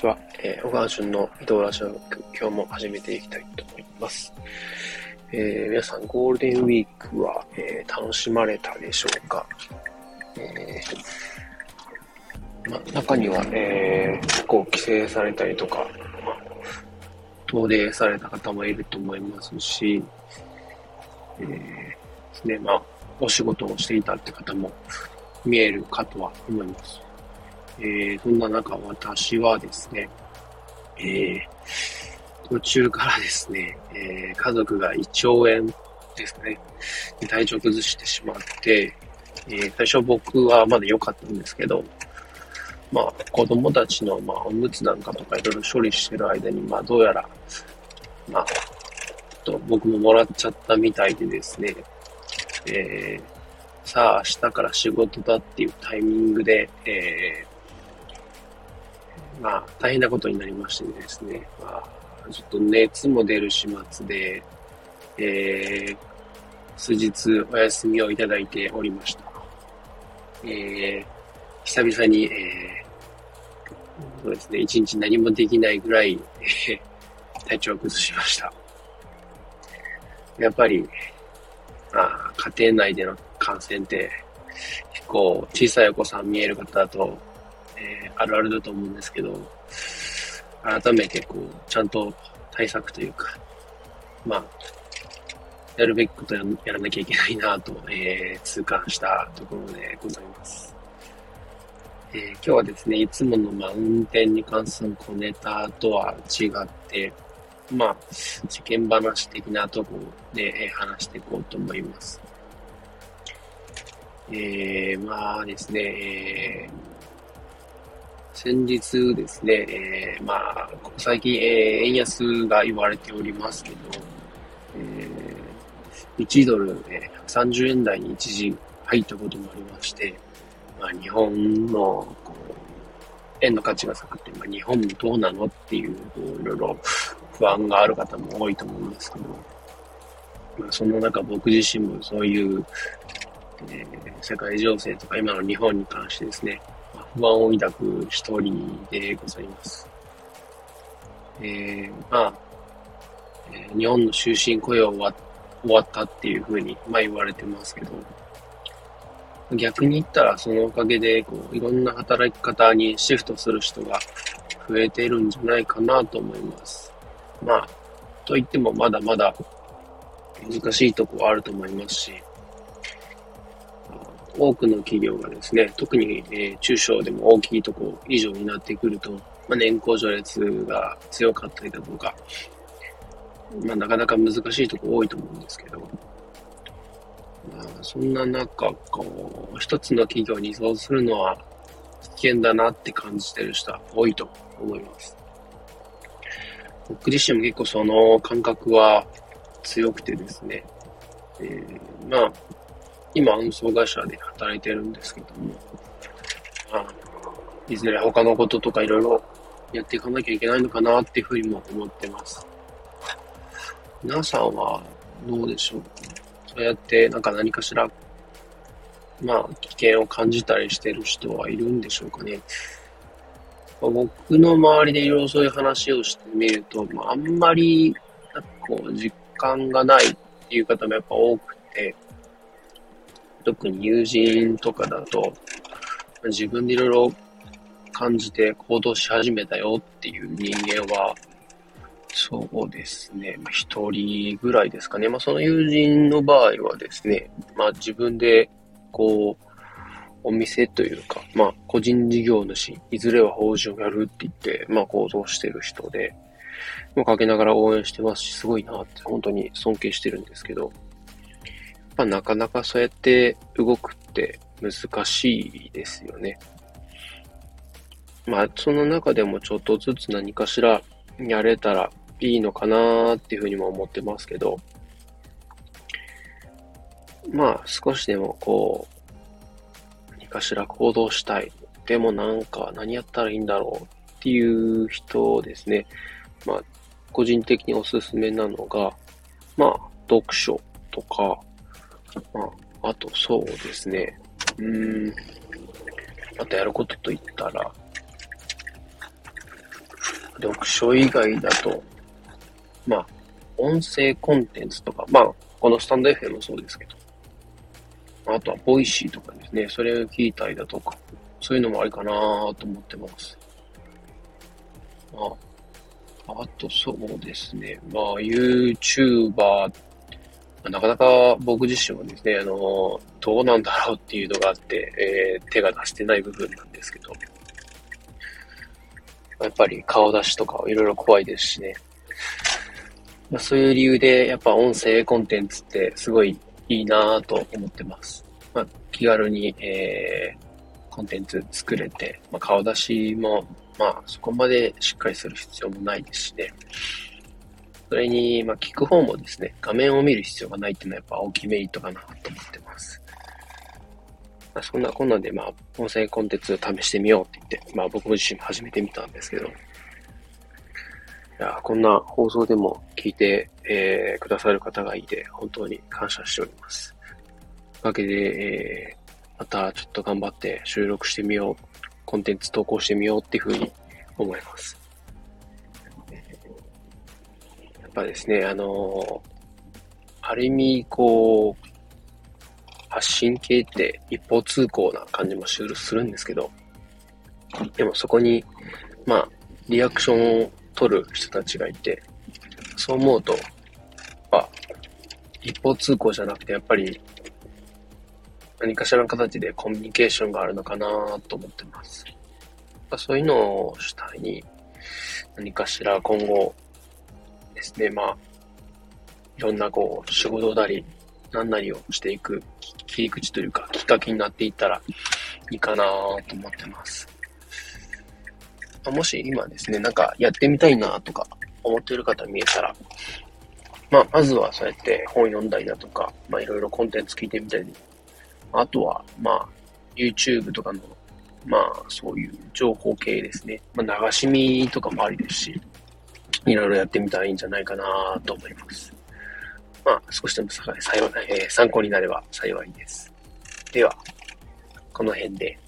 ちは。えー、小川淳の移動ラジオ今日も始めていきたいと思います。えー、皆さん、ゴールデンウィークは、えー、楽しまれたでしょうか？えー、ま中には、えー、結構帰省されたりとか、ま遠出された方もいると思いますし、えー、ですね、まあ、お仕事をしていたって方も見えるかとは思います。えー、そんな中、私はですね、えー、途中からですね、えー、家族が胃腸炎ですね、体調崩してしまって、えー、最初僕はまだ良かったんですけど、まあ、子供たちの、まあ、おむつなんかとかいろいろ処理してる間に、まあ、どうやら、まあ、と僕ももらっちゃったみたいでですね、えー、さあ明日から仕事だっていうタイミングで、えまあ、大変なことになりましてですね、まあ、ちょっと熱も出る始末で、えー、数日お休みをいただいておりました。えー、久々に、えー、そうですね、一日何もできないぐらい、体調を崩しました。やっぱり、まあ、家庭内での感染って、結構小さいお子さん見える方だとえー、あるあるだと思うんですけど、改めてこう、ちゃんと対策というか、まあ、やるべきことややらなきゃいけないなと、えー、痛感したところでございます。えー、今日はですね、いつもの、まあ、運転に関する小ネタとは違って、まあ、世間話的なところで、えー、話していこうと思います。えー、まあですね、えー先日ですね、えー、まあ、最近、えー、円安が言われておりますけど、えー、1ドル、えー、130円台に一時入ったこともありまして、まあ、日本のこう円の価値が下がって、まあ、日本もどうなのっていう、いろいろ不安がある方も多いと思うんですけど、まあ、その中僕自身もそういう、えー、世界情勢とか今の日本に関してですね、不安を抱く一人でございます。えー、まあ、え、日本の終身雇用は終わったっていうふうに、まあ言われてますけど、逆に言ったらそのおかげで、こう、いろんな働き方にシフトする人が増えてるんじゃないかなと思います。まあ、と言ってもまだまだ難しいとこはあると思いますし、多くの企業がですね、特に、え、中小でも大きいとこ以上になってくると、まあ、年功序列が強かったりだとか、まあ、なかなか難しいとこ多いと思うんですけど、まあ、そんな中、こう、一つの企業にそうするのは危険だなって感じてる人は多いと思います。僕自身も結構その感覚は強くてですね、えー、まあ、今、運送会社で働いてるんですけども、まあ、いずれ他のこととかいろいろやっていかなきゃいけないのかなっていうふうにも思ってます。皆さんはどうでしょうそうやってなんか何かしら、まあ、危険を感じたりしてる人はいるんでしょうかね。僕の周りでいろいろそういう話をしてみると、まあ、あんまり、なんかこう、実感がないっていう方もやっぱ多くて、特に友人とかだと、自分でいろいろ感じて行動し始めたよっていう人間は、そうですね、一人ぐらいですかね。まあ、その友人の場合はですね、まあ、自分で、こう、お店というか、まあ、個人事業主、いずれは法人をやるって言って、まあ、行動してる人で、まあ、かけながら応援してますし、すごいなって、本当に尊敬してるんですけど、ぱなかなかそうやって動くって難しいですよね。まあ、その中でもちょっとずつ何かしらやれたらいいのかなっていうふうにも思ってますけど、まあ、少しでもこう、何かしら行動したい。でもなんか何やったらいいんだろうっていう人ですね。まあ、個人的におすすめなのが、まあ、読書とか、まあ、あとそうですね。うーん。あとやることと言ったら、読書以外だと、まあ、音声コンテンツとか、まあ、このスタンド FM もそうですけど、あとは Voicy とかですね、それを聞いたりだとか、そういうのもありかなと思ってます。まあ、あとそうですね、まあ、YouTuber なかなか僕自身はですね、あの、どうなんだろうっていうのがあって、えー、手が出してない部分なんですけど、やっぱり顔出しとかいろいろ怖いですしね。ま、そういう理由で、やっぱ音声コンテンツってすごいいいなぁと思ってます。まあ、気軽に、えー、コンテンツ作れて、まあ、顔出しも、まあ、そこまでしっかりする必要もないですしね。それに、まあ、聞く方もですね、画面を見る必要がないっていうのはやっぱ大きいメリットかなと思ってます。まあ、そんなこんなで、まあ、音声コンテンツを試してみようって言って、まあ僕自身も始めてみたんですけど、いや、こんな放送でも聞いて、えー、くださる方がいて、本当に感謝しております。おかげで、えー、またちょっと頑張って収録してみよう、コンテンツ投稿してみようっていうふうに思います。ぱですね、あの、ある意味、こう、発信系って一方通行な感じもするんですけど、でもそこに、まあ、リアクションを取る人たちがいて、そう思うと、まあ、一方通行じゃなくて、やっぱり、何かしらの形でコミュニケーションがあるのかなと思ってます。そういうのを主体に、何かしら今後、ですね、まあ、いろんなこう、仕事なり、何なりをしていく切り口というか、きっかけになっていったらいいかなと思ってます。もし今ですね、なんかやってみたいなとか思っている方見えたら、まあ、まずはそうやって本読んだりだとか、まあ、いろいろコンテンツ聞いてみたり、あとは、まあ、YouTube とかの、まあ、そういう情報系ですね。まあ、流し見とかもありですし、いろいろやってみたらいいんじゃないかなと思います。まあ、少しでも幸い、えー、参考になれば幸いです。では、この辺で。